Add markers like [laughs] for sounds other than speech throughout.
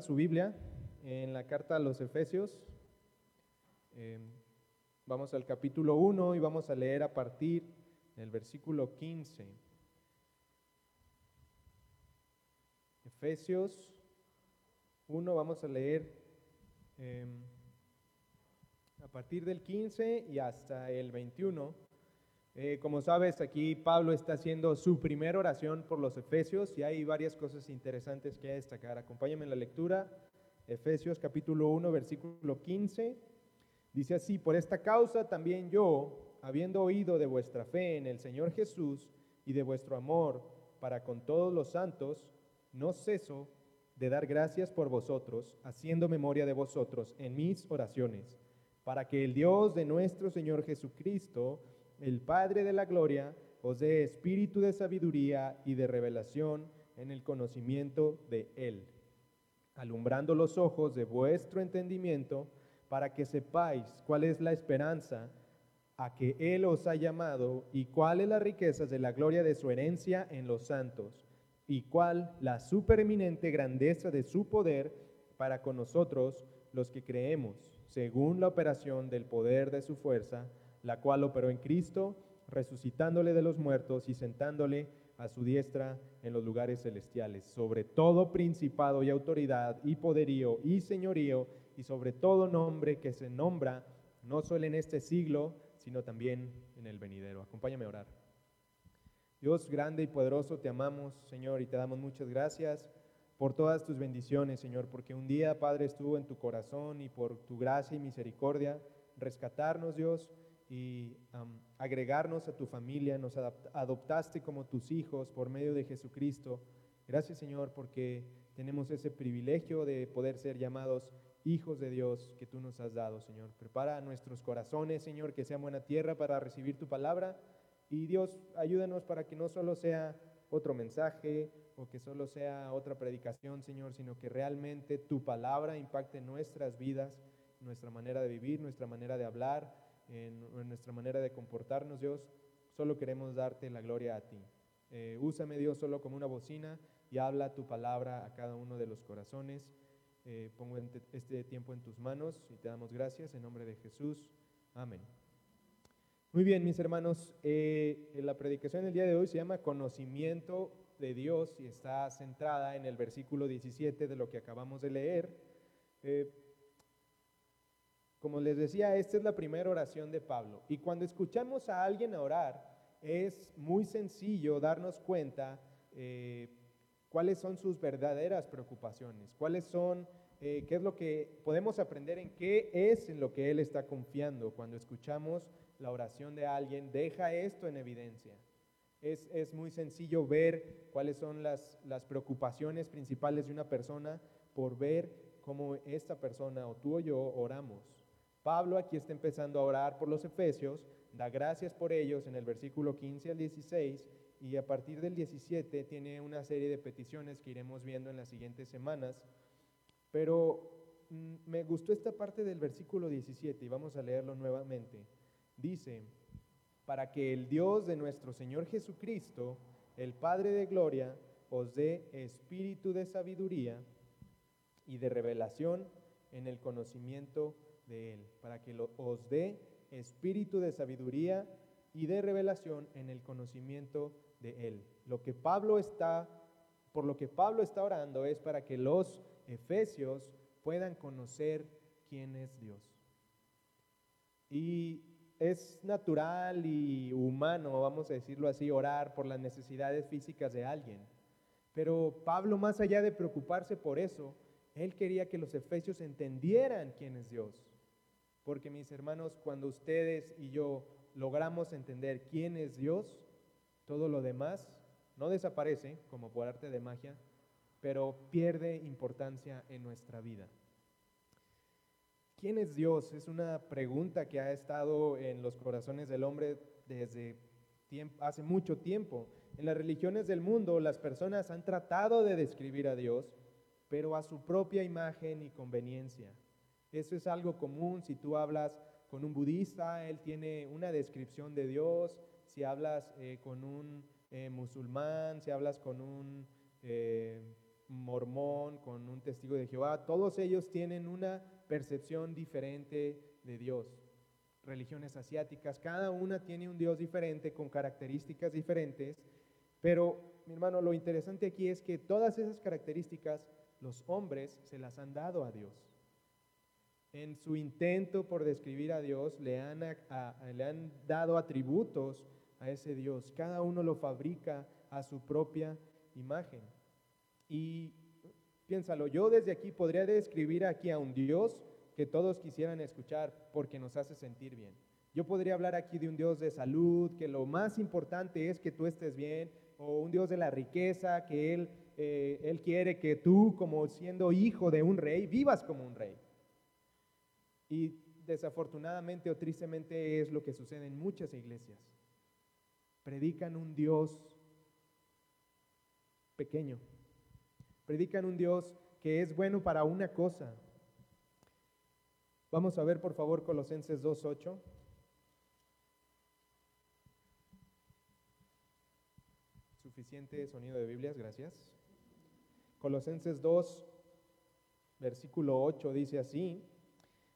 abran su Biblia en la carta a los Efesios. Eh, vamos al capítulo 1 y vamos a leer a partir del versículo 15. Efesios 1, vamos a leer eh, a partir del 15 y hasta el 21. Eh, como sabes, aquí Pablo está haciendo su primera oración por los Efesios y hay varias cosas interesantes que destacar. Acompáñame en la lectura. Efesios capítulo 1, versículo 15. Dice así, por esta causa también yo, habiendo oído de vuestra fe en el Señor Jesús y de vuestro amor para con todos los santos, no ceso de dar gracias por vosotros, haciendo memoria de vosotros en mis oraciones, para que el Dios de nuestro Señor Jesucristo, el Padre de la Gloria, os dé espíritu de sabiduría y de revelación en el conocimiento de Él, alumbrando los ojos de vuestro entendimiento, para que sepáis cuál es la esperanza a que Él os ha llamado y cuál es la riqueza de la gloria de su herencia en los santos, y cuál la supereminente grandeza de su poder para con nosotros los que creemos, según la operación del poder de su fuerza, la cual operó en Cristo, resucitándole de los muertos y sentándole a su diestra en los lugares celestiales, sobre todo principado y autoridad y poderío y señorío, y sobre todo nombre que se nombra, no solo en este siglo, sino también en el venidero. Acompáñame a orar. Dios grande y poderoso, te amamos, Señor, y te damos muchas gracias por todas tus bendiciones, Señor, porque un día, Padre, estuvo en tu corazón y por tu gracia y misericordia, rescatarnos, Dios, y agregarnos a tu familia, nos adoptaste como tus hijos por medio de Jesucristo. Gracias, Señor, porque tenemos ese privilegio de poder ser llamados hijos de Dios que tú nos has dado, Señor. Prepara nuestros corazones, Señor, que sea buena tierra para recibir tu palabra. Y Dios, ayúdanos para que no solo sea otro mensaje o que solo sea otra predicación, Señor, sino que realmente tu palabra impacte nuestras vidas, nuestra manera de vivir, nuestra manera de hablar, en, nuestra manera de comportarnos, Dios. Solo queremos darte la gloria a ti. Eh, úsame, Dios, solo como una bocina y habla tu palabra a cada uno de los corazones. Eh, pongo este tiempo en tus manos y te damos gracias en nombre de Jesús. Amén. Muy bien, mis hermanos, eh, la predicación del día de hoy se llama Conocimiento de Dios y está centrada en el versículo 17 de lo que acabamos de leer. Como les decía, esta es la primera oración de Pablo. Y cuando escuchamos a alguien orar, es muy sencillo darnos cuenta cuáles son sus verdaderas preocupaciones, cuáles son, eh, qué es lo que podemos aprender en qué es en lo que Él está confiando. Cuando escuchamos la oración de alguien, deja esto en evidencia. Es, es muy sencillo ver cuáles son las, las preocupaciones principales de una persona por ver cómo esta persona o tú o yo oramos. Pablo aquí está empezando a orar por los efesios, da gracias por ellos en el versículo 15 al 16 y a partir del 17 tiene una serie de peticiones que iremos viendo en las siguientes semanas. Pero mm, me gustó esta parte del versículo 17 y vamos a leerlo nuevamente. Dice, para que el Dios de nuestro Señor Jesucristo, el Padre de Gloria, os dé espíritu de sabiduría y de revelación en el conocimiento de Para que os dé espíritu de sabiduría y de revelación en el conocimiento de Él. Lo que Pablo está, por lo que Pablo está orando es para que los efesios puedan conocer quién es Dios. Y es natural y humano, vamos a decirlo así, orar por las necesidades físicas de alguien. Pero Pablo, más allá de preocuparse por eso, él quería que los efesios entendieran quién es Dios. Porque mis hermanos, cuando ustedes y yo logramos entender quién es Dios, todo lo demás no desaparece como por arte de magia, pero pierde importancia en nuestra vida. ¿Quién es Dios? Es una pregunta que ha estado en los corazones del hombre desde hace mucho tiempo. En las religiones del mundo las personas han tratado de describir a Dios, pero a su propia imagen y conveniencia. Eso es algo común si tú hablas con un budista, él tiene una descripción de Dios, si hablas eh, con un eh, musulmán, si hablas con un eh, mormón, con un testigo de Jehová, todos ellos tienen una percepción diferente de Dios. Religiones asiáticas, cada una tiene un Dios diferente, con características diferentes, pero mi hermano, lo interesante aquí es que todas esas características los hombres se las han dado a Dios. En su intento por describir a Dios le han, le han dado atributos a ese Dios. Cada uno lo fabrica a su propia imagen. Y piénsalo, yo desde aquí podría describir aquí a un Dios que todos quisieran escuchar porque nos hace sentir bien. Yo podría hablar aquí de un Dios de salud, que lo más importante es que tú estés bien, o un Dios de la riqueza, que Él, eh, Él quiere que tú, como siendo hijo de un rey, vivas como un rey. Y desafortunadamente o tristemente es lo que sucede en muchas iglesias. Predican un Dios pequeño. Predican un Dios que es bueno para una cosa. Vamos a ver por favor Colosenses 2.8. Suficiente sonido de Biblias, gracias. Colosenses 2, versículo 8 dice así,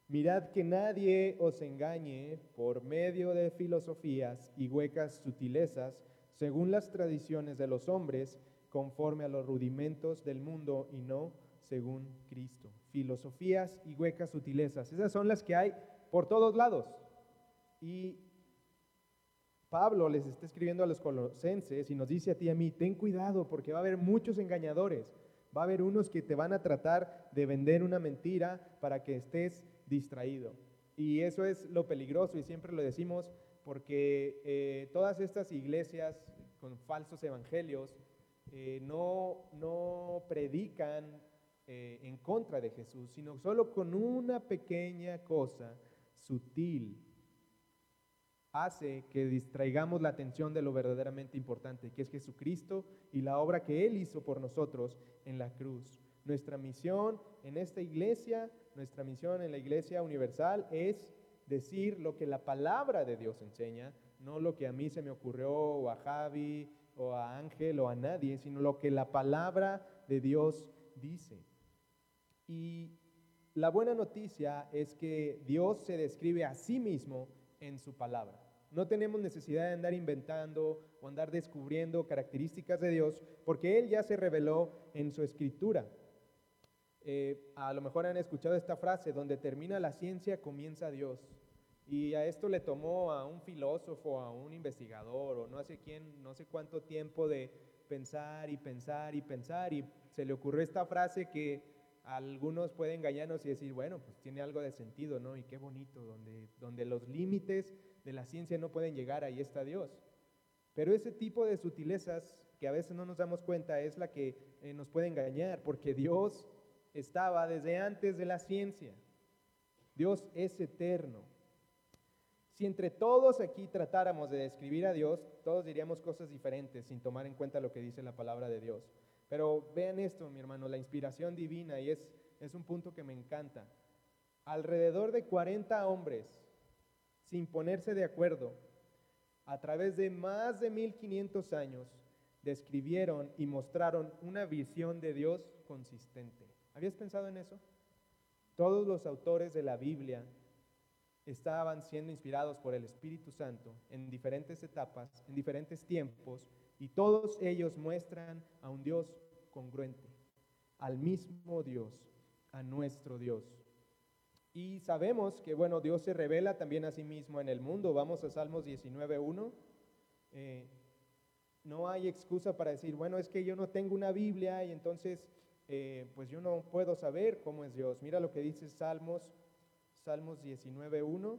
mirad que nadie os engañe por medio de filosofías y huecas sutilezas, según las tradiciones de los hombres, conforme a los rudimentos del mundo y no según Cristo. Filosofías y huecas sutilezas, esas son las que hay por todos lados. Y Pablo les está escribiendo a los colosenses y nos dice a ti y a mí, ten cuidado porque va a haber muchos engañadores, va a haber unos que te van a tratar de vender una mentira para que estés distraído. Y eso es lo peligroso y siempre lo decimos porque eh, todas estas iglesias con falsos evangelios eh, no, no predican eh, en contra de Jesús, sino solo con una pequeña cosa sutil hace que distraigamos la atención de lo verdaderamente importante, que es Jesucristo y la obra que Él hizo por nosotros en la cruz. Nuestra misión en esta iglesia, nuestra misión en la iglesia universal es decir lo que la palabra de Dios enseña, no lo que a mí se me ocurrió o a Javi o a Ángel o a nadie, sino lo que la palabra de Dios dice. Y la buena noticia es que Dios se describe a sí mismo en su palabra. No tenemos necesidad de andar inventando o andar descubriendo características de Dios, porque Él ya se reveló en su escritura. Eh, a lo mejor han escuchado esta frase, donde termina la ciencia, comienza Dios. Y a esto le tomó a un filósofo, a un investigador, o no sé quién, no sé cuánto tiempo de pensar y pensar y pensar, y se le ocurrió esta frase que algunos pueden engañarnos y decir, bueno, pues tiene algo de sentido, ¿no? Y qué bonito, donde, donde los límites de la ciencia no pueden llegar, ahí está Dios. Pero ese tipo de sutilezas que a veces no nos damos cuenta es la que eh, nos puede engañar, porque Dios estaba desde antes de la ciencia. Dios es eterno. Si entre todos aquí tratáramos de describir a Dios, todos diríamos cosas diferentes sin tomar en cuenta lo que dice la palabra de Dios. Pero vean esto, mi hermano, la inspiración divina, y es, es un punto que me encanta. Alrededor de 40 hombres sin ponerse de acuerdo, a través de más de 1500 años, describieron y mostraron una visión de Dios consistente. ¿Habías pensado en eso? Todos los autores de la Biblia estaban siendo inspirados por el Espíritu Santo en diferentes etapas, en diferentes tiempos, y todos ellos muestran a un Dios congruente, al mismo Dios, a nuestro Dios. Y sabemos que, bueno, Dios se revela también a sí mismo en el mundo. Vamos a Salmos 19.1. Eh, no hay excusa para decir, bueno, es que yo no tengo una Biblia y entonces, eh, pues yo no puedo saber cómo es Dios. Mira lo que dice Salmos, Salmos 19.1.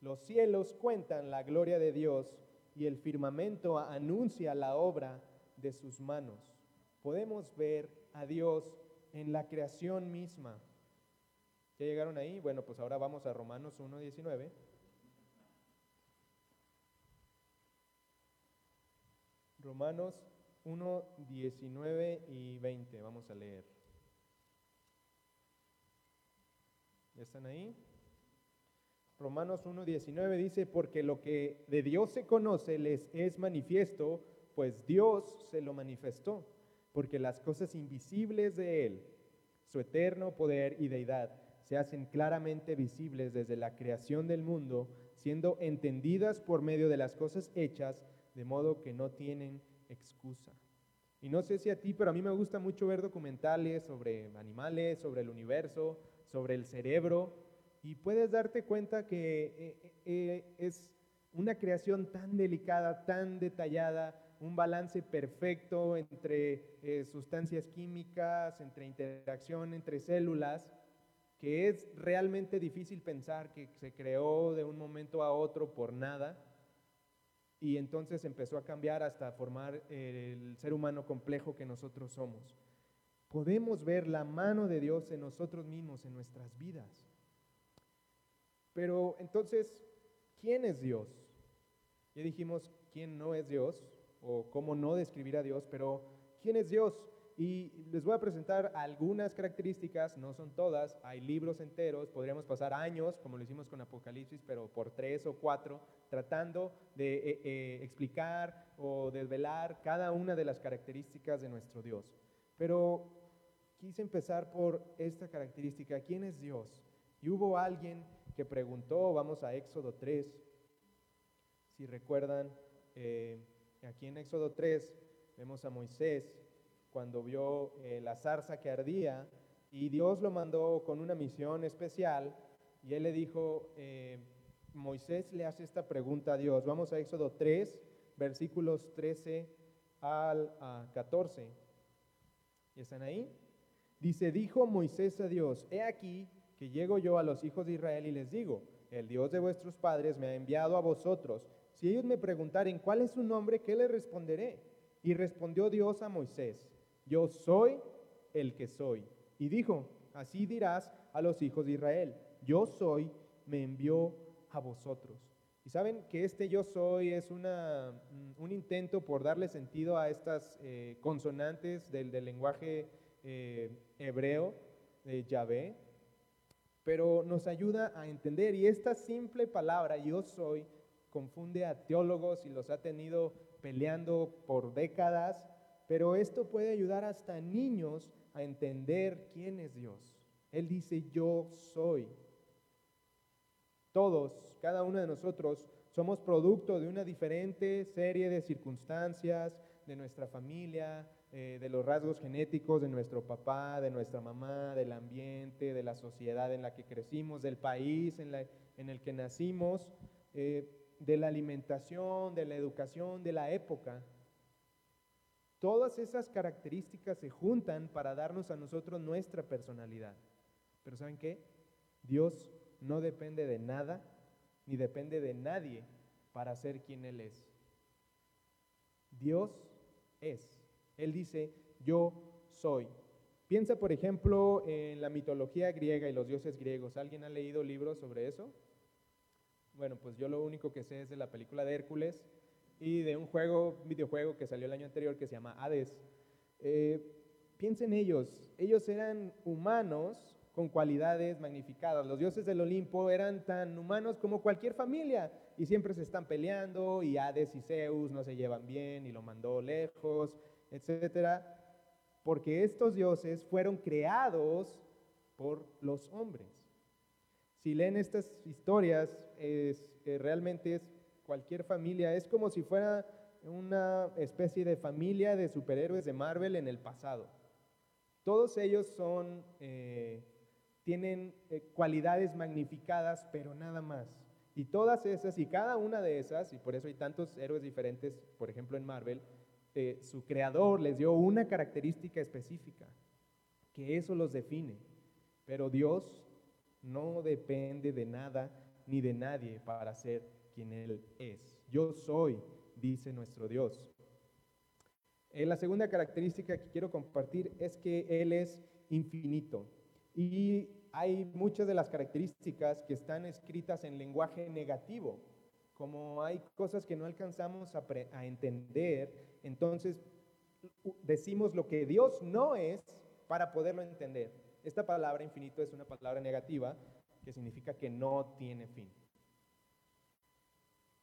Los cielos cuentan la gloria de Dios y el firmamento anuncia la obra de sus manos podemos ver a Dios en la creación misma. ¿Ya llegaron ahí? Bueno, pues ahora vamos a Romanos 1.19. Romanos 1, 19 y 20. Vamos a leer. ¿Ya están ahí? Romanos 1.19 dice, porque lo que de Dios se conoce les es manifiesto, pues Dios se lo manifestó, porque las cosas invisibles de Él, su eterno poder y deidad, se hacen claramente visibles desde la creación del mundo, siendo entendidas por medio de las cosas hechas, de modo que no tienen excusa. Y no sé si a ti, pero a mí me gusta mucho ver documentales sobre animales, sobre el universo, sobre el cerebro, y puedes darte cuenta que eh, eh, eh, es una creación tan delicada, tan detallada, un balance perfecto entre sustancias químicas, entre interacción entre células, que es realmente difícil pensar que se creó de un momento a otro por nada y entonces empezó a cambiar hasta formar el ser humano complejo que nosotros somos. Podemos ver la mano de Dios en nosotros mismos, en nuestras vidas. Pero entonces, ¿quién es Dios? Ya dijimos quién no es Dios o cómo no describir a Dios, pero ¿quién es Dios? Y les voy a presentar algunas características, no son todas, hay libros enteros, podríamos pasar años, como lo hicimos con Apocalipsis, pero por tres o cuatro, tratando de eh, eh, explicar o desvelar cada una de las características de nuestro Dios. Pero quise empezar por esta característica, ¿quién es Dios? Y hubo alguien que preguntó, vamos a Éxodo 3, si recuerdan, eh, aquí en Éxodo 3 vemos a Moisés cuando vio eh, la zarza que ardía y Dios lo mandó con una misión especial y él le dijo, eh, Moisés le hace esta pregunta a Dios. Vamos a Éxodo 3, versículos 13 al 14. ¿Están ahí? Dice, dijo Moisés a Dios, he aquí que llego yo a los hijos de Israel y les digo, el Dios de vuestros padres me ha enviado a vosotros. Si ellos me preguntaren cuál es su nombre, ¿qué les responderé? Y respondió Dios a Moisés, yo soy el que soy. Y dijo, así dirás a los hijos de Israel, yo soy, me envió a vosotros. Y saben que este yo soy es una, mm, un intento por darle sentido a estas eh, consonantes del, lenguaje eh, hebreo de Yahvé, pero nos ayuda a entender. Y esta simple palabra, yo soy, confunde a teólogos y los ha tenido peleando por décadas pero esto puede ayudar hasta niños a entender quién es Dios. Él dice, yo soy. Todos, cada uno de nosotros, somos producto de una diferente serie de circunstancias, de nuestra familia, eh, de los rasgos genéticos de nuestro papá, de nuestra mamá, del ambiente, de la sociedad en la que crecimos, del país en, el que nacimos, eh, de la alimentación, de la educación, de la época. Todas esas características se juntan para darnos a nosotros nuestra personalidad. Pero ¿saben qué? Dios no depende de nada ni depende de nadie para ser quien Él es. Dios es. Él dice, yo soy. Piensa, por ejemplo, en la mitología griega y los dioses griegos. ¿Alguien ha leído libros sobre eso? Bueno, pues yo lo único que sé es de la película de Hércules y de un juego, videojuego que salió el año anterior que se llama Hades. Eh, piensen ellos, ellos eran humanos con cualidades magnificadas. Los dioses del Olimpo eran tan humanos como cualquier familia y siempre se están peleando y Hades y Zeus no se llevan bien y lo mandó lejos, etcétera, porque estos dioses fueron creados por los hombres. Si leen estas historias, es, eh, realmente es cualquier familia. Es como si fuera una especie de familia de superhéroes de Marvel en el pasado. Todos ellos son, eh, tienen eh, cualidades magnificadas, pero nada más. Y todas esas, y cada una de esas, y por eso hay tantos héroes diferentes, por ejemplo en Marvel, eh, su creador les dio una característica específica, que eso los define. Pero Dios no depende de nada ni de nadie para ser quien Él es. Yo soy, dice nuestro Dios. Eh, la segunda característica que quiero compartir es que Él es infinito. Y hay muchas de las características que están escritas en lenguaje negativo. Como hay cosas que no alcanzamos a, a entender, entonces decimos lo que Dios no es para poderlo entender. Esta palabra infinito es una palabra negativa que significa que no tiene fin.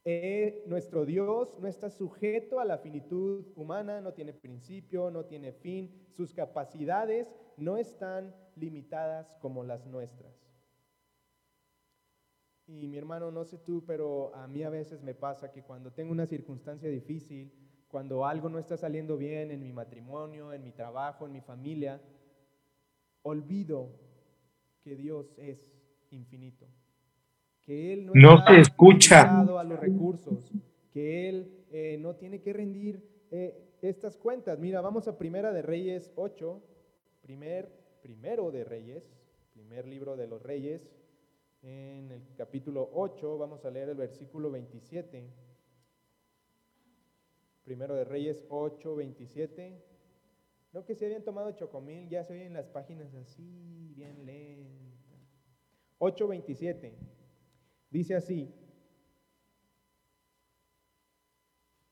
Eh, nuestro Dios no está sujeto a la finitud humana, no tiene principio, no tiene fin, sus capacidades no están limitadas como las nuestras. Y mi hermano, no sé tú, pero a mí a veces me pasa que cuando tengo una circunstancia difícil, cuando algo no está saliendo bien en mi matrimonio, en mi trabajo, en mi familia, olvido que Dios es infinito, que Él no, no escucha a los recursos, que Él eh, no tiene que rendir eh, estas cuentas. Mira, vamos a Primera de Reyes 8, primer, primero de Reyes, primer libro de los Reyes, en el capítulo 8, vamos a leer el versículo 27. Primero de Reyes 8, 27. No que se habían tomado chocomil, ya se oyen las páginas así, bien lentas. 8, 27. Dice así.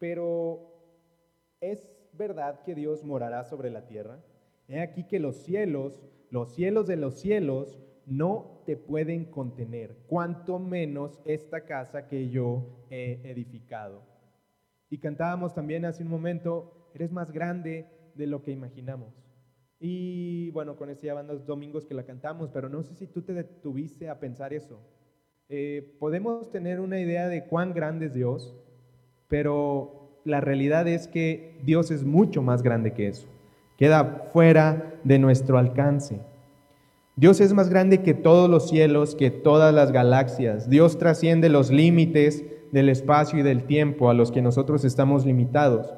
Pero ¿es verdad que Dios morará sobre la tierra? He aquí que los cielos, los cielos de los cielos, no te pueden contener, cuanto menos esta casa que yo he edificado. Y cantábamos también hace un momento, eres más grande de lo que imaginamos. Y bueno, con este ya van dos domingos que la cantamos, pero no sé si tú te detuviste a pensar eso. Eh, podemos tener una idea de cuán grande es Dios, pero la realidad es que Dios es mucho más grande que eso. Queda fuera de nuestro alcance. Dios es más grande que todos los cielos, que todas las galaxias. Dios trasciende los límites del espacio y del tiempo a los que nosotros estamos limitados.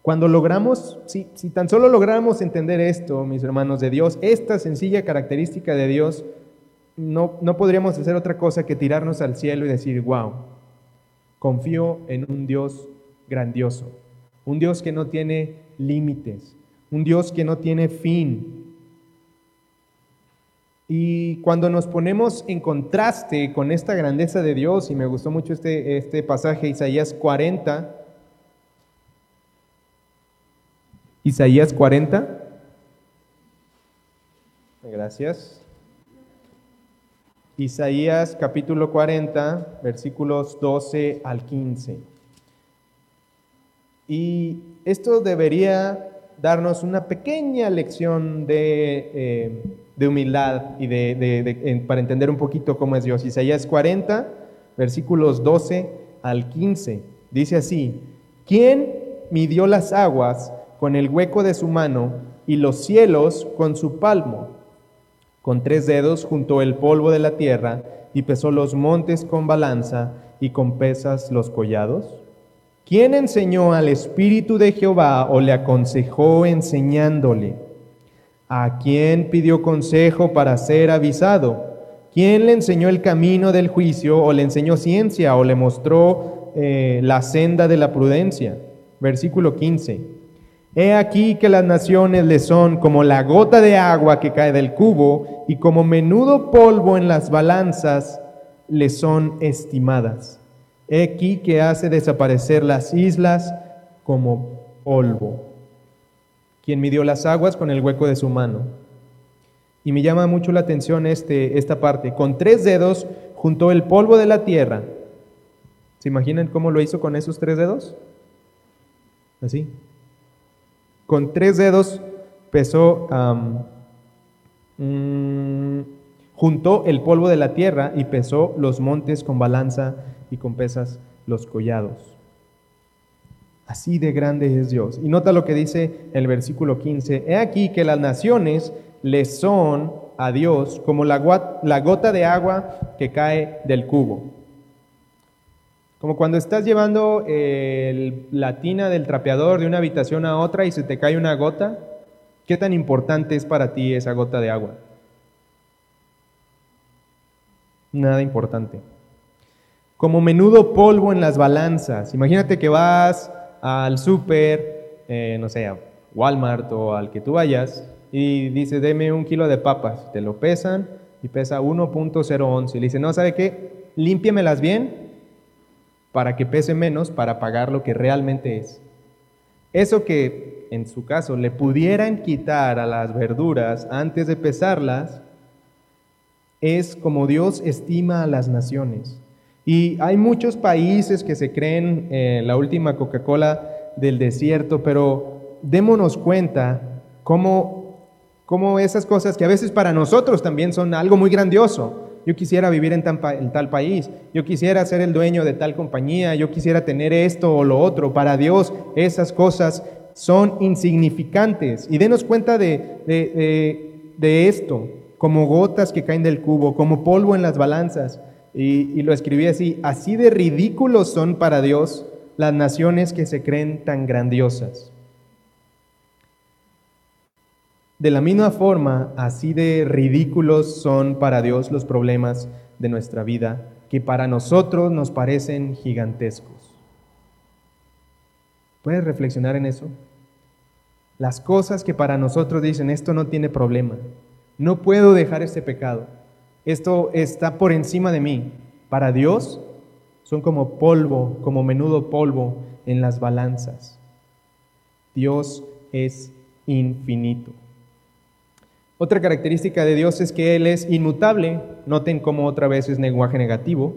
Cuando logramos, si, tan solo logramos entender esto, mis hermanos de Dios, esta sencilla característica de Dios, no, no podríamos hacer otra cosa que tirarnos al cielo y decir, wow, confío en un Dios grandioso, un Dios que no tiene límites, un Dios que no tiene fin, y cuando nos ponemos en contraste con esta grandeza de Dios, y me gustó mucho este, este pasaje, Isaías 40, Isaías 40, gracias. Isaías capítulo 40, versículos 12 al 15. Y esto debería darnos una pequeña lección de... Eh, de humildad y de, para entender un poquito cómo es Dios. Isaías 40, versículos 12 al 15. Dice así, ¿quién midió las aguas con el hueco de su mano y los cielos con su palmo? Con tres dedos juntó el polvo de la tierra y pesó los montes con balanza y con pesas los collados. ¿Quién enseñó al Espíritu de Jehová o le aconsejó enseñándole? ¿A quién pidió consejo para ser avisado? ¿Quién le enseñó el camino del juicio o le enseñó ciencia o le mostró eh, la senda de la prudencia? Versículo 15. He aquí que las naciones le son como la gota de agua que cae del cubo y como menudo polvo en las balanzas le son estimadas. He aquí que hace desaparecer las islas como polvo quien midió las aguas con el hueco de su mano. Y me llama mucho la atención este, esta parte. Con tres dedos juntó el polvo de la tierra. ¿Se imaginan cómo lo hizo con esos tres dedos? Así. Con tres dedos pesó, mm, juntó el polvo de la tierra y pesó los montes con balanza y con pesas los collados. Así de grande es Dios. Y nota lo que dice el versículo 15. He aquí que las naciones le son a Dios como la, gota de agua que cae del cubo. Como cuando estás llevando la tina del trapeador de una habitación a otra y se te cae una gota. ¿Qué tan importante es para ti esa gota de agua? Nada importante. Como menudo polvo en las balanzas. Imagínate que vas al súper, eh, no sé, a Walmart o al que tú vayas, y dice, deme un kilo de papas. Te lo pesan y pesa 1.011. Y le dice, no, ¿sabe qué? Límpiamelas bien para que pese menos, para pagar lo que realmente es. Eso que en su caso le pudieran quitar a las verduras antes de pesarlas, es como Dios estima a las naciones. Y hay muchos países que se creen eh, la última Coca-Cola del desierto, pero démonos cuenta cómo, cómo esas cosas que a veces para nosotros también son algo muy grandioso, yo quisiera vivir en, tal país, yo quisiera ser el dueño de tal compañía, yo quisiera tener esto o lo otro. Para Dios esas cosas son insignificantes. Y denos cuenta de, de, esto, como gotas que caen del cubo, como polvo en las balanzas. Y, y lo escribí así, así de ridículos son para Dios las naciones que se creen tan grandiosas. De la misma forma, así de ridículos son para Dios los problemas de nuestra vida, que para nosotros nos parecen gigantescos. ¿Puedes reflexionar en eso? Las cosas que para nosotros dicen, esto no tiene problema, no puedo dejar este pecado, esto está por encima de mí. Para Dios son como polvo, como menudo polvo en las balanzas. Dios es infinito. Otra característica de Dios es que Él es inmutable. Noten cómo otra vez es lenguaje negativo.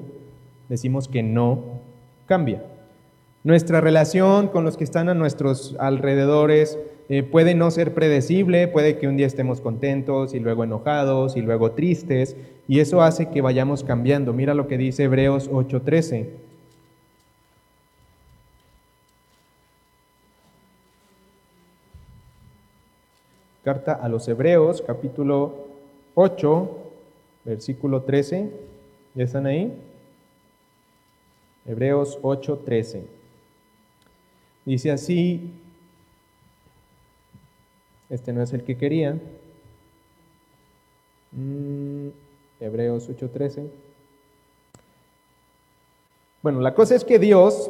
Decimos que no cambia. Nuestra relación con los que están a nuestros alrededores eh, puede no ser predecible, puede que un día estemos contentos y luego enojados y luego tristes, y eso hace que vayamos cambiando. Mira lo que dice Hebreos 8:13. Carta a los Hebreos, capítulo 8, versículo 13. ¿Ya están ahí? Hebreos 8, 13. Dice así, este no es el que quería. Mm, Hebreos 8, 13. Bueno, la cosa es que Dios,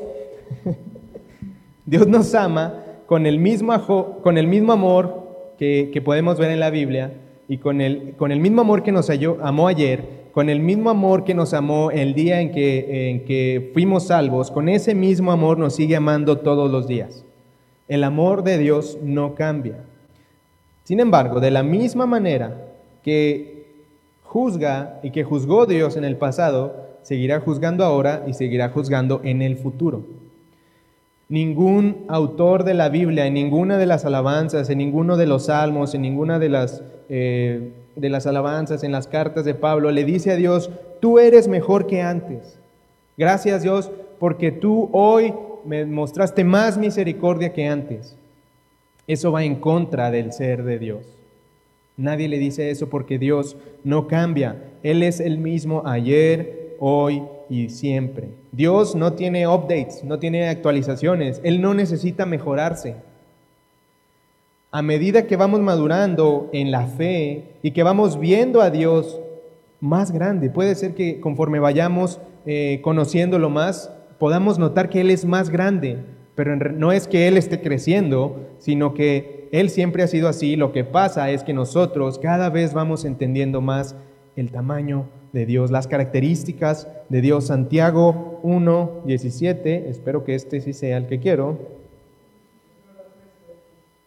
[laughs] Dios nos ama con el mismo, con el mismo amor que, podemos ver en la Biblia y con el, con el mismo amor que nos amó ayer, con el mismo amor que nos amó el día en que, en que fuimos salvos, con ese mismo amor nos sigue amando todos los días. El amor de Dios no cambia. Sin embargo, de la misma manera que juzga y que juzgó Dios en el pasado, seguirá juzgando ahora y seguirá juzgando en el futuro. Ningún autor de la Biblia, en ninguna de las alabanzas, en ninguno de los salmos, en ninguna de las, eh, de las alabanzas, en las cartas de Pablo, le dice a Dios, tú eres mejor que antes. Gracias Dios, porque tú hoy me mostraste más misericordia que antes. Eso va en contra del ser de Dios. Nadie le dice eso porque Dios no cambia. Él es el mismo ayer, hoy y siempre. Dios no tiene updates, no tiene actualizaciones, Él no necesita mejorarse. A medida que vamos madurando en la fe y que vamos viendo a Dios más grande, puede ser que conforme vayamos eh, conociéndolo más, podamos notar que Él es más grande, pero no es que Él esté creciendo, sino que Él siempre ha sido así. Lo que pasa es que nosotros cada vez vamos entendiendo más el tamaño de Dios, las características de Dios. Santiago 1, 17, espero que este sí sea el que quiero.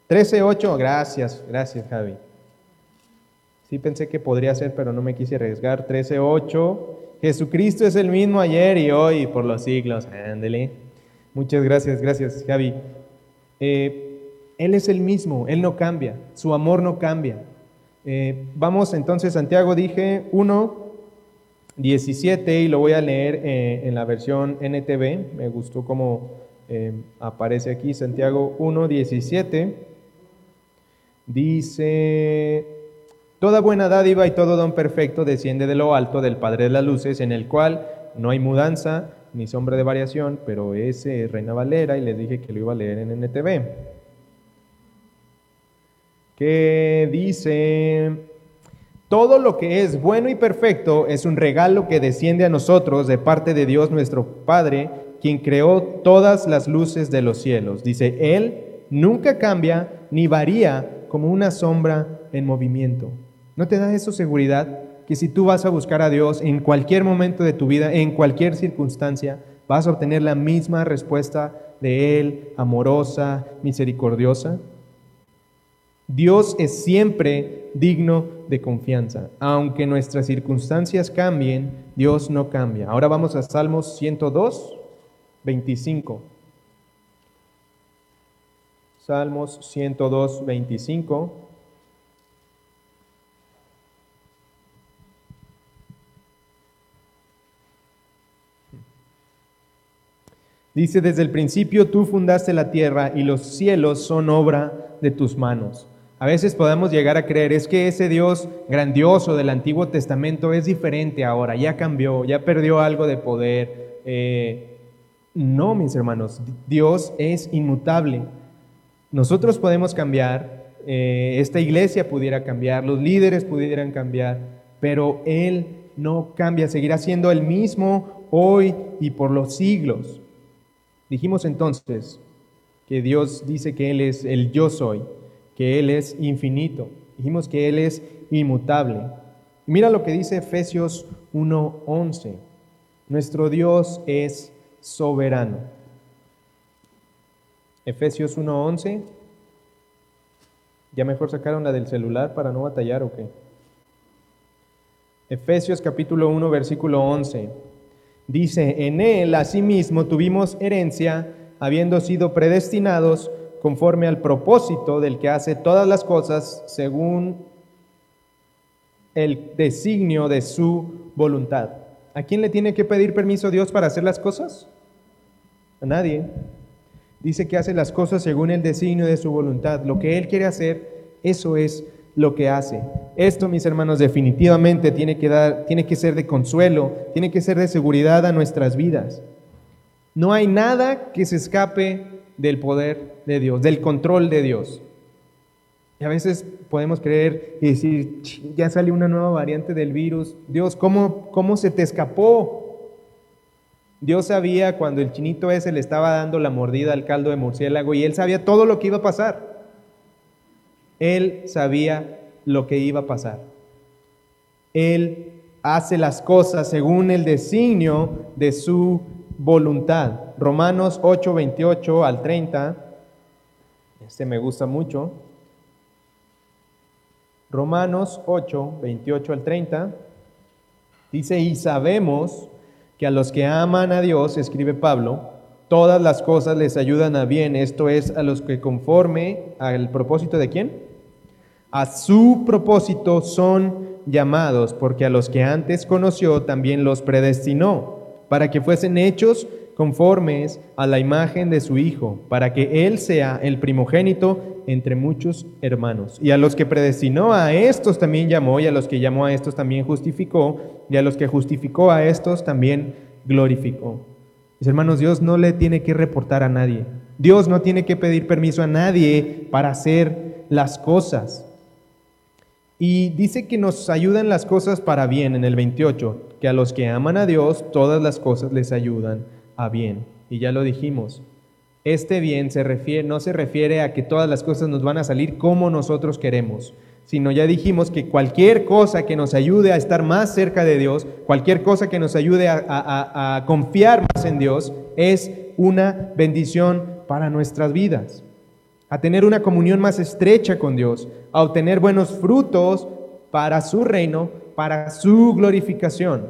13, 8, gracias, gracias Javi. Sí pensé que podría ser, pero no me quise arriesgar. 13, 8, Jesucristo es el mismo ayer y hoy por los siglos. Ándele. Muchas gracias, gracias Javi. Eh, él es el mismo, Él no cambia, su amor no cambia. Eh, vamos entonces, Santiago dije 1, 17 y lo voy a leer eh, en la versión NTV. Me gustó cómo eh, aparece aquí Santiago 1, 17. Dice, toda buena dádiva y todo don perfecto desciende de lo alto del Padre de las Luces, en el cual no hay mudanza ni sombra de variación, pero ese es Reina Valera y les dije que lo iba a leer en NTV. Que dice, todo lo que es bueno y perfecto es un regalo que desciende a nosotros de parte de Dios nuestro Padre, quien creó todas las luces de los cielos. Dice, Él nunca cambia ni varía como una sombra en movimiento. ¿No te da eso seguridad? Que si tú vas a buscar a Dios en cualquier momento de tu vida, en cualquier circunstancia, vas a obtener la misma respuesta de Él, amorosa, misericordiosa. Dios es siempre digno de confianza. Aunque nuestras circunstancias cambien, Dios no cambia. Ahora vamos a Salmos 102, 25. Salmos 102, 25. Dice, desde el principio tú fundaste la tierra y los cielos son obra de tus manos. A veces podemos llegar a creer, es que ese Dios grandioso del Antiguo Testamento es diferente ahora, ya cambió, ya perdió algo de poder. Eh, no, mis hermanos, Dios es inmutable. Nosotros podemos cambiar, eh, esta iglesia pudiera cambiar, los líderes pudieran cambiar, pero Él no cambia, seguirá siendo el mismo hoy y por los siglos. Dijimos entonces que Dios dice que Él es el yo soy, que Él es infinito. Dijimos que Él es inmutable. Mira lo que dice Efesios 1:11. Nuestro Dios es soberano. Efesios 1:11. ¿Ya mejor sacaron la del celular para no batallar o qué? Efesios capítulo 1, versículo 11. Dice, en él asimismo tuvimos herencia, habiendo sido predestinados conforme al propósito del que hace todas las cosas según el designio de su voluntad. ¿A quién le tiene que pedir permiso Dios para hacer las cosas? A nadie. Dice que hace las cosas según el designio de su voluntad. Lo que Él quiere hacer, eso es lo que hace. Esto, mis hermanos, definitivamente tiene que, dar, tiene que ser de consuelo, tiene que ser de seguridad a nuestras vidas. No hay nada que se escape del poder de Dios, del control de Dios. Y a veces podemos creer y decir, ya salió una nueva variante del virus. Dios, ¿cómo, cómo se te escapó? Dios sabía cuando el chinito ese le estaba dando la mordida al caldo de murciélago y él sabía todo lo que iba a pasar. Él sabía lo que iba a pasar. Él hace las cosas según el designio de su voluntad. Romanos 8, 28 al 30. Este me gusta mucho. Romanos 8, 28 al 30. Dice, y sabemos que a los que aman a Dios, escribe Pablo, todas las cosas les ayudan a bien. Esto es a los que conforme al propósito de quién? a su propósito son llamados, porque a los que antes conoció también los predestinó, para que fuesen hechos conformes a la imagen de su Hijo, para que Él sea el primogénito entre muchos hermanos. Y a los que predestinó a estos también llamó, y a los que llamó a estos también justificó, y a los que justificó a estos también glorificó. Mis hermanos, Dios no le tiene que reportar a nadie. Dios no tiene que pedir permiso a nadie para hacer las cosas. Y dice que nos ayudan las cosas para bien en el 28, que a los que aman a Dios todas las cosas les ayudan bien. Y ya lo dijimos, este bien se refiere, no se refiere a que todas las cosas nos van a salir como nosotros queremos, sino ya dijimos que cualquier cosa que nos ayude a estar más cerca de Dios, cualquier cosa que nos ayude a, a confiar más en Dios, es una bendición para nuestras vidas a tener una comunión más estrecha con Dios, a obtener buenos frutos para su reino, para su glorificación.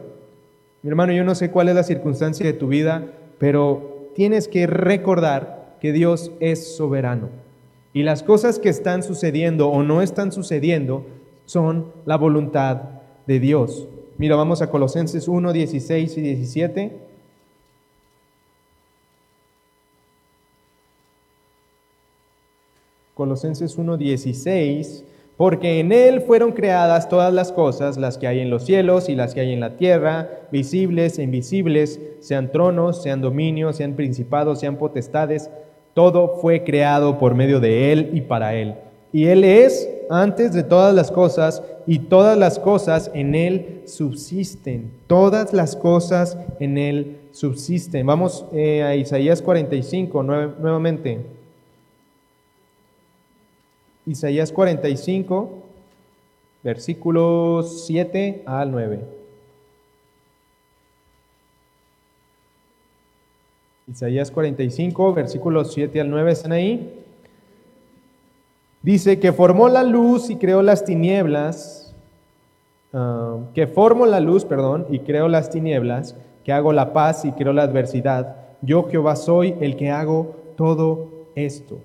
Mi hermano, yo no sé cuál es la circunstancia de tu vida, pero tienes que recordar que Dios es soberano. Y las cosas que están sucediendo o no están sucediendo son la voluntad de Dios. Mira, vamos a Colosenses 1, 16 y 17. Colosenses 1:16, porque en Él fueron creadas todas las cosas, las que hay en los cielos y las que hay en la tierra, visibles e invisibles, sean tronos, sean dominios, sean principados, sean potestades, todo fue creado por medio de Él y para Él. Y Él es antes de todas las cosas y todas las cosas en Él subsisten. Todas las cosas en Él subsisten. Vamos eh, a Isaías 45 nuevamente. Isaías 45, versículos 7 al 9. Isaías 45, versículos 7 al 9, ¿están ahí? Dice que formó la luz y creó las tinieblas, ah, que formo la luz, perdón, y creo las tinieblas, que hago la paz y creo la adversidad. Yo Jehová soy el que hago todo esto.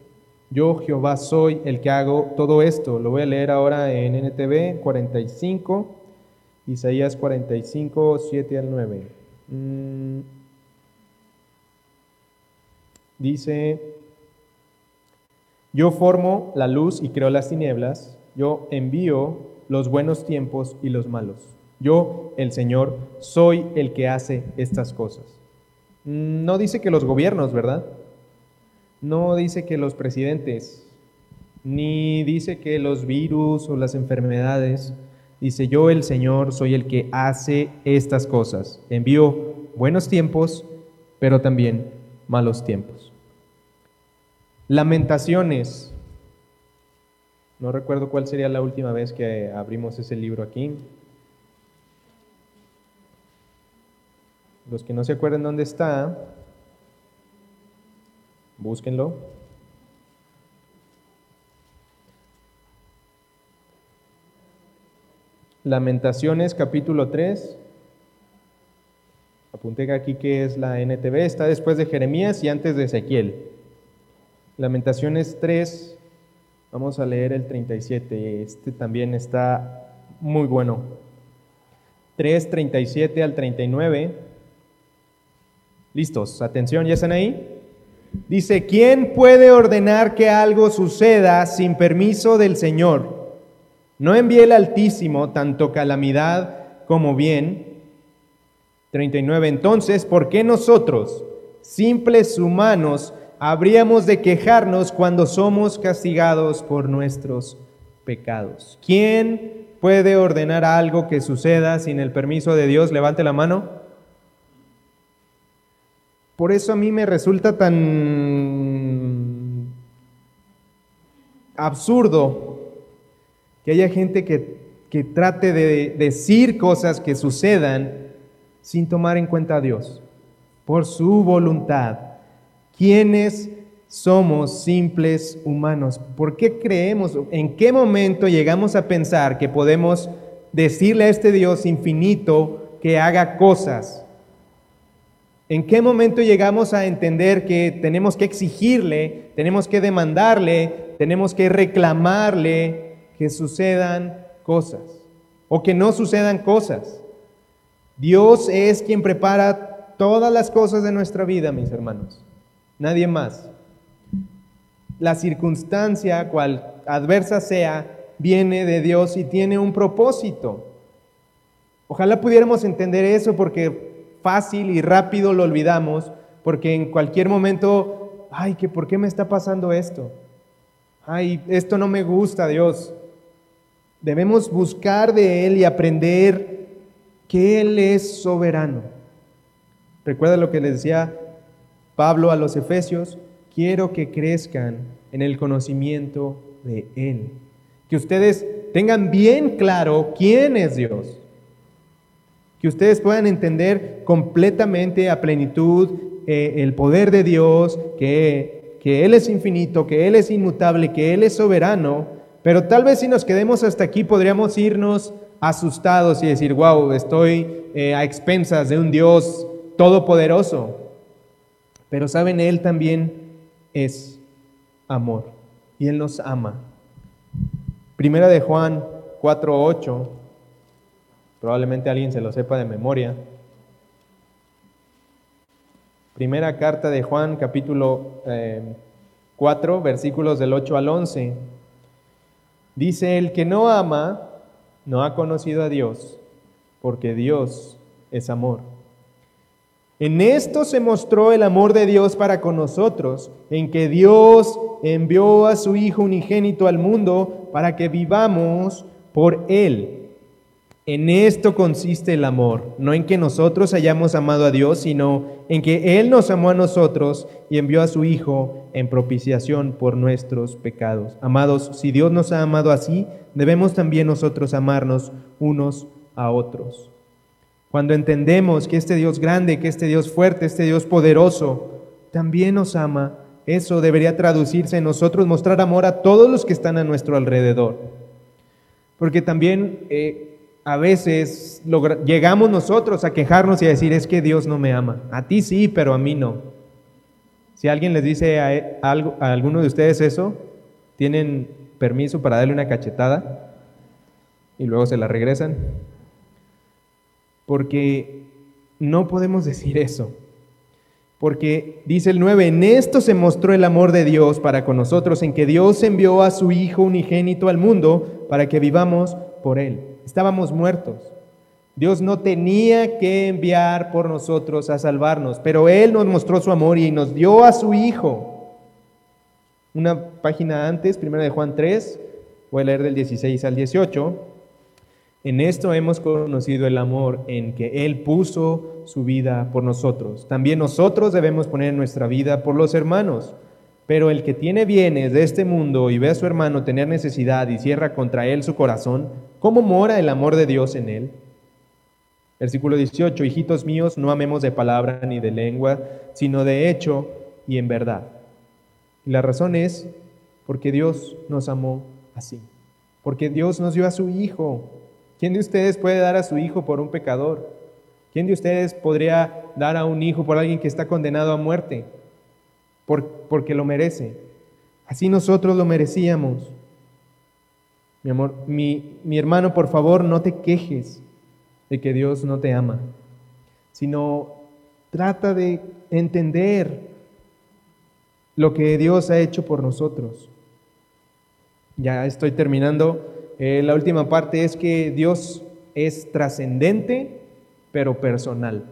Yo Jehová soy el que hago todo esto. Lo voy a leer ahora en NTV 45, Isaías 45, 7 al 9. Mm. Dice, yo formo la luz y creo las tinieblas, yo envío los buenos tiempos y los malos. Yo, el Señor, soy el que hace estas cosas. Mm, no dice que los gobiernos, ¿verdad? No dice que los presidentes, ni dice que los virus o las enfermedades. Dice, yo el Señor soy el que hace estas cosas. Envío buenos tiempos, pero también malos tiempos. Lamentaciones. No recuerdo cuál sería la última vez que abrimos ese libro aquí. Los que no se acuerdan dónde está, búsquenlo. Lamentaciones capítulo 3. Apunté aquí que es la NTV, está después de Jeremías y antes de Ezequiel. Lamentaciones 3, vamos a leer el 37, este también está muy bueno. 3, 37 al 39. Listos, atención, ¿ya están ahí? Dice, ¿quién puede ordenar que algo suceda sin permiso del Señor? No envíe el Altísimo tanto calamidad como bien. 39. Entonces, ¿por qué nosotros, simples humanos, habríamos de quejarnos cuando somos castigados por nuestros pecados? ¿Quién puede ordenar algo que suceda sin el permiso de Dios? Levante la mano. Por eso a mí me resulta tan absurdo que haya gente que, trate de decir cosas que sucedan sin tomar en cuenta a Dios, por su voluntad. ¿Quiénes somos simples humanos? ¿Por qué creemos? ¿En qué momento llegamos a pensar que podemos decirle a este Dios infinito que haga cosas? ¿En qué momento llegamos a entender que tenemos que exigirle, tenemos que demandarle, tenemos que reclamarle que sucedan cosas o que no sucedan cosas? Dios es quien prepara todas las cosas de nuestra vida, mis hermanos. Nadie más. La circunstancia, cual adversa sea, viene de Dios y tiene un propósito. Ojalá pudiéramos entender eso porque fácil y rápido lo olvidamos porque en cualquier momento, ay, que ¿por qué me está pasando esto? Ay, esto no me gusta, Dios. Debemos buscar de Él y aprender que Él es soberano. Recuerda lo que le decía Pablo a los Efesios, quiero que crezcan en el conocimiento de Él. Que ustedes tengan bien claro quién es Dios que ustedes puedan entender completamente a plenitud eh, el poder de Dios, que, que Él es infinito, que Él es inmutable, que Él es soberano, pero tal vez si nos quedemos hasta aquí podríamos irnos asustados y decir, wow, estoy eh, a expensas de un Dios todopoderoso. Pero saben, Él también es amor y Él nos ama. Primera de Juan 4.8 Probablemente alguien se lo sepa de memoria. Primera carta de Juan, capítulo 4, eh, versículos del 8 al 11. Dice, el que no ama no ha conocido a Dios, porque Dios es amor. En esto se mostró el amor de Dios para con nosotros, en que Dios envió a su Hijo unigénito al mundo para que vivamos por Él. En esto consiste el amor, no en que nosotros hayamos amado a Dios, sino en que Él nos amó a nosotros y envió a su Hijo en propiciación por nuestros pecados. Amados, si Dios nos ha amado así, debemos también nosotros amarnos unos a otros. Cuando entendemos que este Dios grande, que este Dios fuerte, este Dios poderoso, también nos ama, eso debería traducirse en nosotros mostrar amor a todos los que están a nuestro alrededor. Porque también eh, a veces llegamos nosotros a quejarnos y a decir, es que Dios no me ama. A ti sí, pero a mí no. Si alguien les dice a, e, alguno de ustedes eso, tienen permiso para darle una cachetada y luego se la regresan. Porque no podemos decir eso. Porque dice el 9, en esto se mostró el amor de Dios para con nosotros, en que Dios envió a su Hijo unigénito al mundo para que vivamos por Él estábamos muertos. Dios no tenía que enviar por nosotros a salvarnos, pero Él nos mostró su amor y nos dio a su Hijo. Una página antes, primera de Juan 3, voy a leer del 16 al 18. En esto hemos conocido el amor en que Él puso su vida por nosotros. También nosotros debemos poner nuestra vida por los hermanos. Pero el que tiene bienes de este mundo y ve a su hermano tener necesidad y cierra contra él su corazón, ¿cómo mora el amor de Dios en él? Versículo 18, hijitos míos, no amemos de palabra ni de lengua, sino de hecho y en verdad. Y la razón es porque Dios nos amó así, porque Dios nos dio a su Hijo. ¿Quién de ustedes puede dar a su Hijo por un pecador? ¿Quién de ustedes podría dar a un hijo por alguien que está condenado a muerte? porque lo merece. Así nosotros lo merecíamos. Mi amor, mi, mi hermano, por favor, no te quejes de que Dios no te ama, sino trata de entender lo que Dios ha hecho por nosotros. Ya estoy terminando. Eh, la última parte es que Dios es trascendente, pero personal.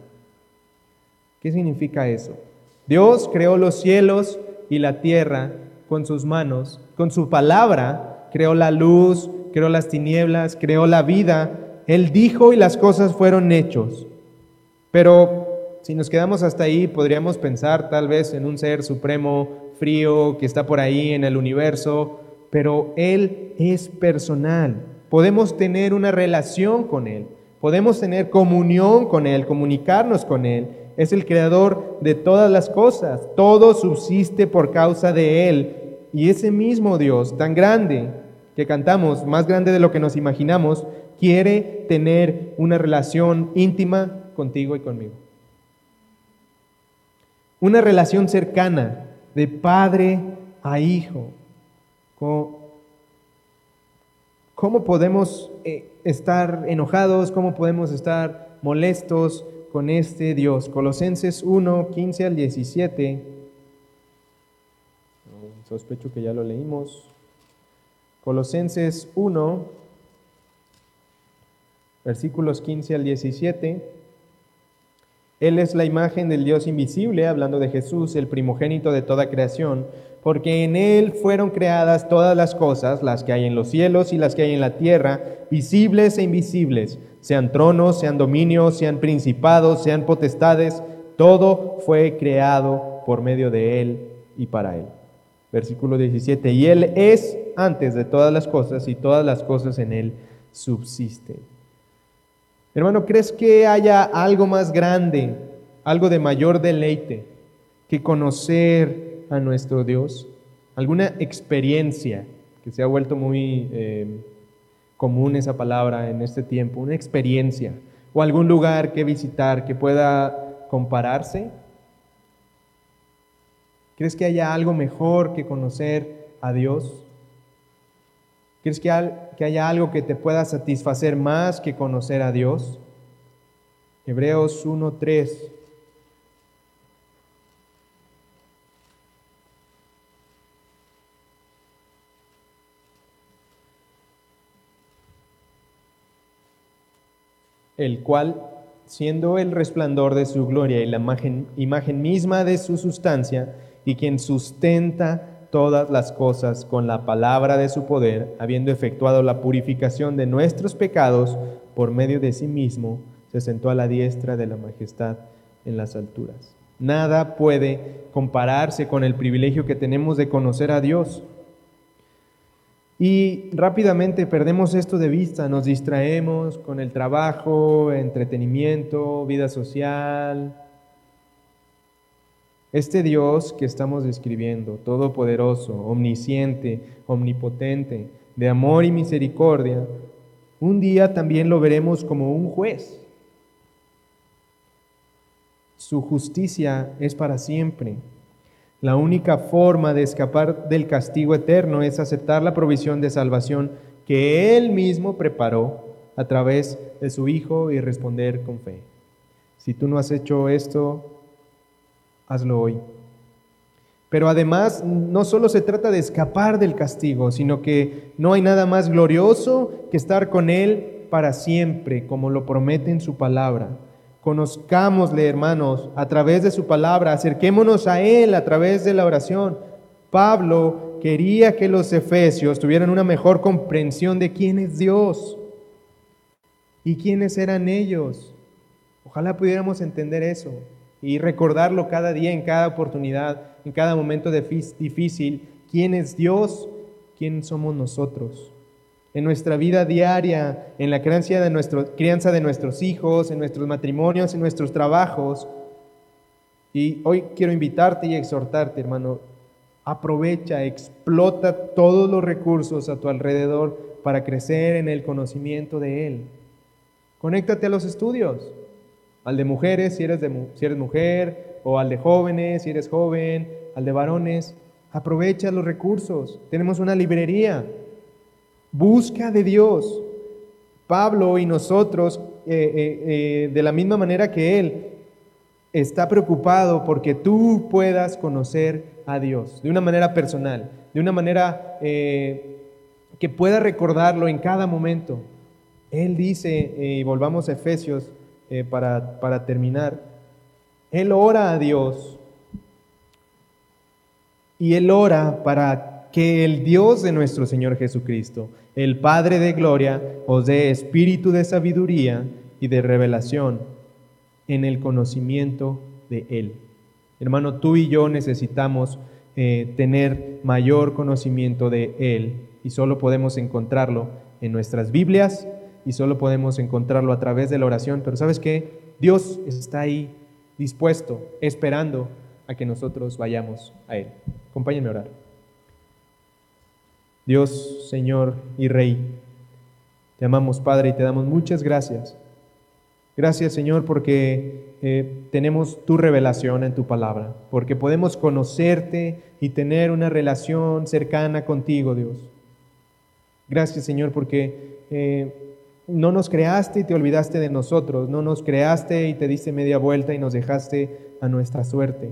¿Qué significa eso? Dios creó los cielos y la tierra con sus manos, con su palabra, creó la luz, creó las tinieblas, creó la vida. Él dijo y las cosas fueron hechos. Pero si nos quedamos hasta ahí, podríamos pensar tal vez en un ser supremo, frío, que está por ahí en el universo, pero Él es personal. Podemos tener una relación con Él, podemos tener comunión con Él, comunicarnos con Él es el creador de todas las cosas. Todo subsiste por causa de Él. Y ese mismo Dios tan grande que cantamos, más grande de lo que nos imaginamos, quiere tener una relación íntima contigo y conmigo. Una relación cercana de padre a hijo. ¿Cómo, podemos eh, estar enojados? ¿Cómo podemos estar molestos? con este Dios. Colosenses 1, 15 al 17. Sospecho que ya lo leímos. Colosenses 1, versículos 15 al 17. Él es la imagen del Dios invisible, hablando de Jesús, el primogénito de toda creación, porque en Él fueron creadas todas las cosas, las que hay en los cielos y las que hay en la tierra, visibles e invisibles sean tronos, sean dominios, sean principados, sean potestades, todo fue creado por medio de Él y para Él. Versículo 17, y Él es antes de todas las cosas y todas las cosas en Él subsisten. Hermano, ¿crees que haya algo más grande, algo de mayor deleite que conocer a nuestro Dios? ¿Alguna experiencia que se ha vuelto muy... Eh, común esa palabra en este tiempo, una experiencia o algún lugar que visitar que pueda compararse? ¿Crees que haya algo mejor que conocer a Dios? ¿Crees que, haya algo que te pueda satisfacer más que conocer a Dios? Hebreos 1.3 el cual, siendo el resplandor de su gloria y la imagen, misma de su sustancia, y quien sustenta todas las cosas con la palabra de su poder, habiendo efectuado la purificación de nuestros pecados por medio de sí mismo, se sentó a la diestra de la majestad en las alturas. Nada puede compararse con el privilegio que tenemos de conocer a Dios. Y rápidamente perdemos esto de vista, nos distraemos con el trabajo, entretenimiento, vida social. Este Dios que estamos describiendo, todopoderoso, omnisciente, omnipotente, de amor y misericordia, un día también lo veremos como un juez. Su justicia es para siempre. La única forma de escapar del castigo eterno es aceptar la provisión de salvación que Él mismo preparó a través de su Hijo y responder con fe. Si tú no has hecho esto, hazlo hoy. Pero además no solo se trata de escapar del castigo, sino que no hay nada más glorioso que estar con Él para siempre, como lo promete en su palabra. Conozcámosle, hermanos, a través de su palabra, acerquémonos a Él a través de la oración. Pablo quería que los efesios tuvieran una mejor comprensión de quién es Dios y quiénes eran ellos. Ojalá pudiéramos entender eso y recordarlo cada día, en cada oportunidad, en cada momento difícil, quién es Dios, quién somos nosotros. En nuestra vida diaria, en la crianza de, crianza de nuestros hijos, en nuestros matrimonios, en nuestros trabajos. Y hoy quiero invitarte y exhortarte, hermano, aprovecha, explota todos los recursos a tu alrededor para crecer en el conocimiento de Él. Conéctate a los estudios al de mujeres si eres, de, si eres mujer, o al de jóvenes si eres joven, al de varones. Aprovecha los recursos. Tenemos una librería. Busca de Dios. Pablo y nosotros, eh, eh, eh, de la misma manera que Él, está preocupado porque tú puedas conocer a Dios de una manera personal, de una manera que pueda recordarlo en cada momento. Él dice, y volvamos a Efesios eh, para, para terminar, él ora a Dios y él ora para que el Dios de nuestro Señor Jesucristo, el Padre de gloria, os dé espíritu de sabiduría y de revelación en el conocimiento de Él. Hermano, tú y yo necesitamos eh, tener mayor conocimiento de Él y solo podemos encontrarlo en nuestras Biblias y solo podemos encontrarlo a través de la oración. Pero sabes qué? Dios está ahí dispuesto, esperando a que nosotros vayamos a Él. Acompáñenme a orar. Dios, Señor y Rey, te amamos Padre y te damos muchas gracias. Gracias Señor porque eh, tenemos tu revelación en tu palabra, porque podemos conocerte y tener una relación cercana contigo, Dios. Gracias Señor porque eh, no nos creaste y te olvidaste de nosotros, no nos creaste y te diste media vuelta y nos dejaste a nuestra suerte,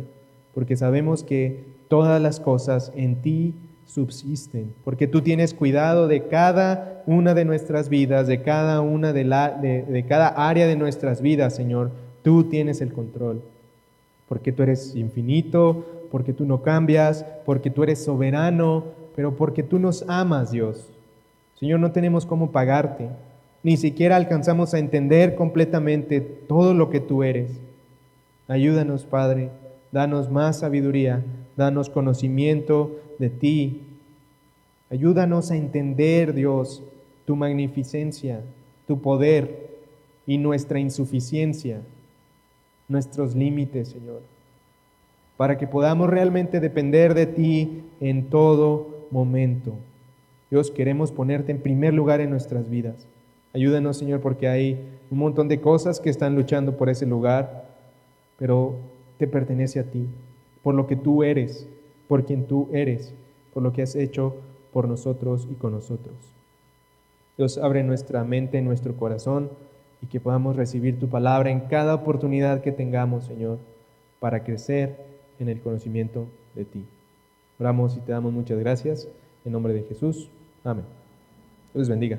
porque sabemos que todas las cosas en ti subsisten, porque tú tienes cuidado de cada una de nuestras vidas, de cada una de, la, de, cada área de nuestras vidas, Señor. Tú tienes el control, porque tú eres infinito, porque tú no cambias, porque tú eres soberano, pero porque tú nos amas, Dios. Señor, no tenemos cómo pagarte, ni siquiera alcanzamos a entender completamente todo lo que tú eres. Ayúdanos, Padre, danos más sabiduría, danos conocimiento de ti. Ayúdanos a entender, Dios, tu magnificencia, tu poder y nuestra insuficiencia, nuestros límites, Señor, para que podamos realmente depender de ti en todo momento. Dios, queremos ponerte en primer lugar en nuestras vidas. Ayúdanos, Señor, porque hay un montón de cosas que están luchando por ese lugar, pero te pertenece a ti, por lo que tú eres, por quien tú eres, por lo que has hecho por nosotros y con nosotros. Dios, abre nuestra mente, nuestro corazón, y que podamos recibir tu palabra en cada oportunidad que tengamos, Señor, para crecer en el conocimiento de ti. Oramos y te damos muchas gracias. En nombre de Jesús. Amén. Dios bendiga.